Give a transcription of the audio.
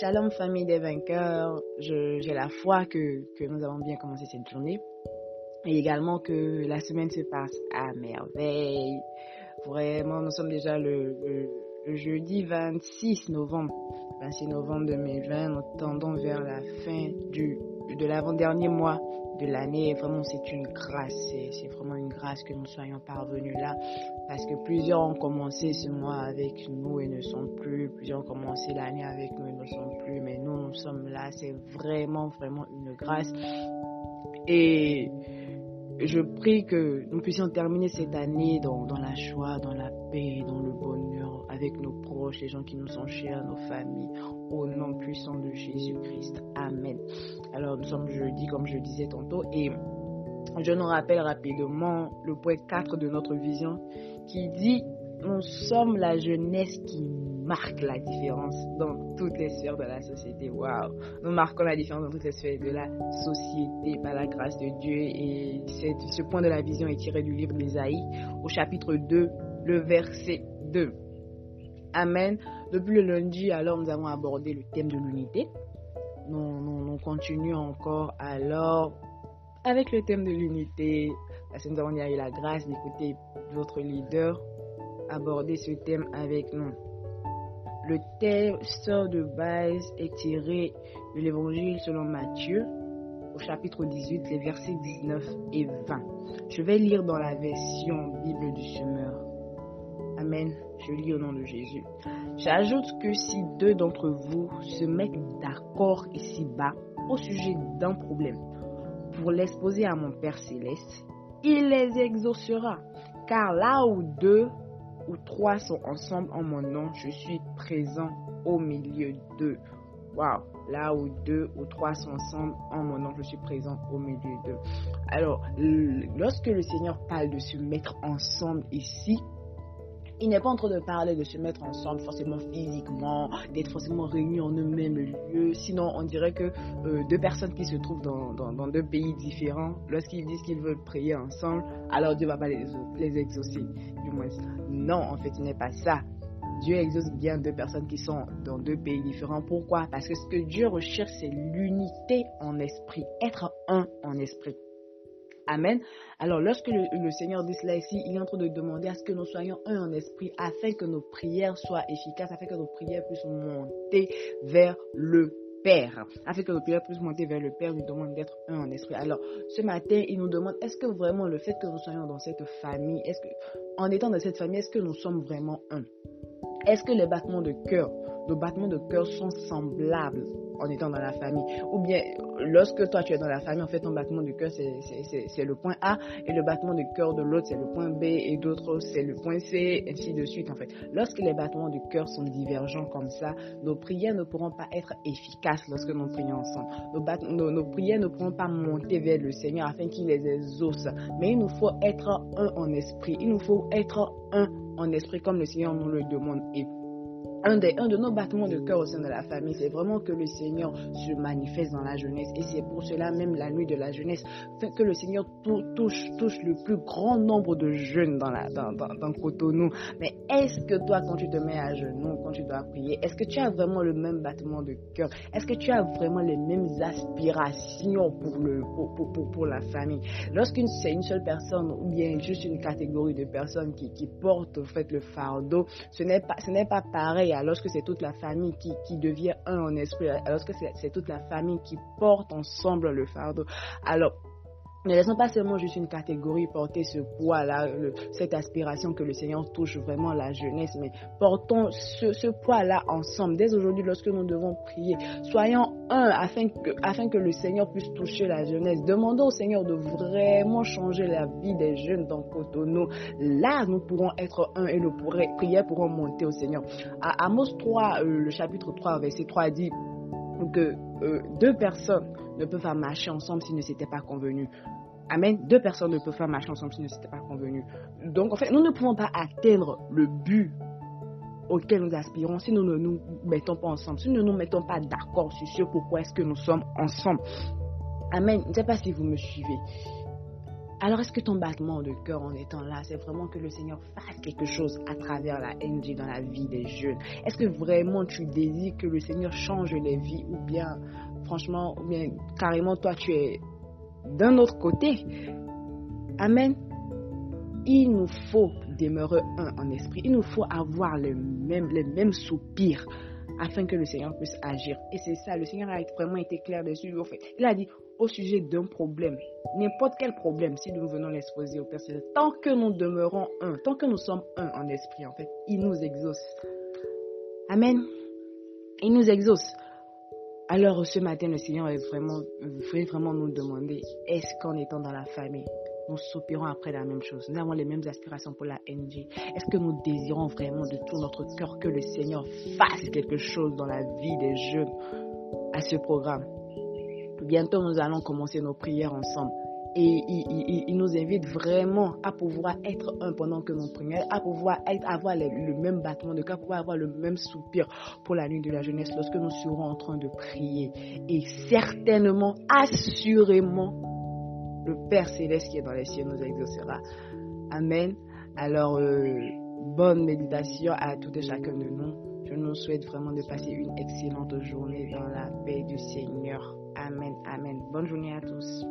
Shalom famille des vainqueurs, j'ai la foi que, que nous avons bien commencé cette journée. Et également que la semaine se passe à merveille. Vraiment, nous sommes déjà le, le, jeudi 26 novembre, 26 novembre 2020, nous tendons vers la fin du, de l'avant-dernier mois de l'année. Vraiment, c'est une grâce. C'est vraiment une grâce que nous soyons parvenus là. Parce que plusieurs ont commencé ce mois avec nous et ne sont plus. Plusieurs ont commencé l'année avec nous et ne sont plus. Mais nous, nous sommes là. C'est vraiment, vraiment une grâce. Et je prie que nous puissions terminer cette année dans, dans la joie, dans la paix, dans le bonheur, avec nos proches, les gens qui nous sont chers, nos familles, au nom puissant de Jésus-Christ. Amen. Alors nous sommes jeudi, comme je disais tantôt, et je nous rappelle rapidement le point 4 de notre vision qui dit, nous sommes la jeunesse qui marque la différence dans toutes les sphères de la société. Waouh! Nous marquons la différence dans toutes les sphères de la société par la grâce de Dieu. Et ce point de la vision est tiré du livre d'Ésaïe au chapitre 2, le verset 2. Amen. Depuis le lundi, alors, nous avons abordé le thème de l'unité. Nous, continuons encore alors avec le thème de l'unité. Parce que nous avons eu la grâce d'écouter votre leader aborder ce thème avec nous. Le texte de base est tiré de l'évangile selon Matthieu au chapitre 18, les versets 19 et 20. Je vais lire dans la version Bible du Semeur. Amen. Je lis au nom de Jésus. J'ajoute que si deux d'entre vous se mettent d'accord ici-bas au sujet d'un problème pour l'exposer à mon Père céleste, il les exaucera. Car là où deux ou trois sont ensemble en mon nom, je suis présent au milieu d'eux. Waouh, là où deux ou trois sont ensemble en mon nom, je suis présent au milieu d'eux. Alors, lorsque le Seigneur parle de se mettre ensemble ici, il n'est pas en train de parler de se mettre ensemble forcément physiquement, d'être forcément réunis en un même lieu. Sinon, on dirait que euh, deux personnes qui se trouvent dans, dans, deux pays différents, lorsqu'ils disent qu'ils veulent prier ensemble, alors Dieu va pas les, les exaucer. Du moins, non, en fait, ce n'est pas ça. Dieu exauce bien deux personnes qui sont dans deux pays différents. Pourquoi? Parce que ce que Dieu recherche, c'est l'unité en esprit, être un en esprit. Amen. Alors, lorsque le, Seigneur dit cela ici, il est en train de demander à ce que nous soyons un en esprit afin que nos prières soient efficaces, afin que nos prières puissent monter vers le Père. Afin que nos prières puissent monter vers le Père, nous demande d'être un en esprit. Alors, ce matin, il nous demande, est-ce que vraiment le fait que nous soyons dans cette famille, est-ce que, en étant dans cette famille, est-ce que nous sommes vraiment un? Est-ce que les battements de cœur, nos battements de cœur sont semblables en étant dans la famille. Ou bien, lorsque toi tu es dans la famille, en fait, ton battement de cœur, c'est le point A, et le battement de cœur de l'autre, c'est le point B, et d'autres, c'est le point C, ainsi de suite, en fait. Lorsque les battements de cœur sont divergents comme ça, nos prières ne pourront pas être efficaces lorsque nous prions ensemble. Nos, prières ne pourront pas monter vers le Seigneur afin qu'il les exauce. Mais il nous faut être un en esprit. Il nous faut être un en esprit comme le Seigneur nous le demande. Et un, de nos battements de cœur au sein de la famille, c'est vraiment que le Seigneur se manifeste dans la jeunesse. Et c'est pour cela même la nuit de la jeunesse, que le Seigneur touche, touche le plus grand nombre de jeunes dans, la, dans, dans, dans Cotonou. Mais est-ce que toi, quand tu te mets à genoux, tu dois prier, est-ce que tu as vraiment le même battement de cœur? Est-ce que tu as vraiment les mêmes aspirations pour, le, pour, pour, pour, la famille? Lorsqu'une c'est une seule personne ou bien juste une catégorie de personnes qui, qui portent en fait le fardeau, ce n'est pas, ce n'est pas pareil. Alors que c'est toute la famille qui, qui, devient un en esprit, alors que c'est toute la famille qui porte ensemble le fardeau. Alors, ne laissons pas seulement juste une catégorie porter ce poids-là, cette aspiration que le Seigneur touche vraiment la jeunesse, mais portons ce, poids-là ensemble. Dès aujourd'hui, lorsque nous devons prier, soyons un afin que, afin que le Seigneur puisse toucher la jeunesse. Demandons au Seigneur de vraiment changer la vie des jeunes dans Cotonou. Là, nous pourrons être un et nos prières pourront monter au Seigneur. À Amos 3, euh, le chapitre 3, verset 3 dit que euh, deux personnes ne peuvent pas marcher ensemble s'ils ne s'étaient pas convenus. Amen. Deux personnes ne peuvent pas marcher ensemble s'ils ne s'étaient pas convenus. Donc, en fait, nous ne pouvons pas atteindre le but auquel nous aspirons si nous ne nous mettons pas ensemble, si nous ne nous mettons pas d'accord sur ce pourquoi est-ce que nous sommes ensemble. Amen. Je ne sais pas si vous me suivez. Alors est-ce que ton battement de cœur en étant là, c'est vraiment que le Seigneur fasse quelque chose à travers la NG dans la vie des jeunes? Est-ce que vraiment tu désires que le Seigneur change les vies ou bien franchement, ou bien carrément toi tu es d'un autre côté? Amen. Il nous faut demeurer un en esprit. Il nous faut avoir les mêmes, les mêmes soupirs afin que le Seigneur puisse agir. Et c'est ça, le Seigneur a vraiment été clair dessus. En fait, il a dit au sujet d'un problème, n'importe quel problème, si nous venons l'exposer au Père tant que nous demeurons un, tant que nous sommes un en esprit, en fait, il nous exauce. Amen. Il nous exauce. Alors ce matin, le Seigneur veut vraiment, vraiment nous demander, est-ce qu'en étant dans la famille, nous soupirons après la même chose. Nous avons les mêmes aspirations pour la NG. Est-ce que nous désirons vraiment de tout notre cœur que le Seigneur fasse quelque chose dans la vie des jeunes à ce programme? Bientôt, nous allons commencer nos prières ensemble. Et il, nous invite vraiment à pouvoir être un pendant que nous prions, à pouvoir être, avoir le, même battement de cœur, pouvoir avoir le même soupir pour la nuit de la jeunesse lorsque nous serons en train de prier. Et certainement, assurément, le Père céleste qui est dans les cieux nous exaucera. Amen. Alors, euh, bonne méditation à tout et chacun de nous. Je nous souhaite vraiment de passer une excellente journée dans la paix du Seigneur. Amen. Amen. Bonne journée à tous.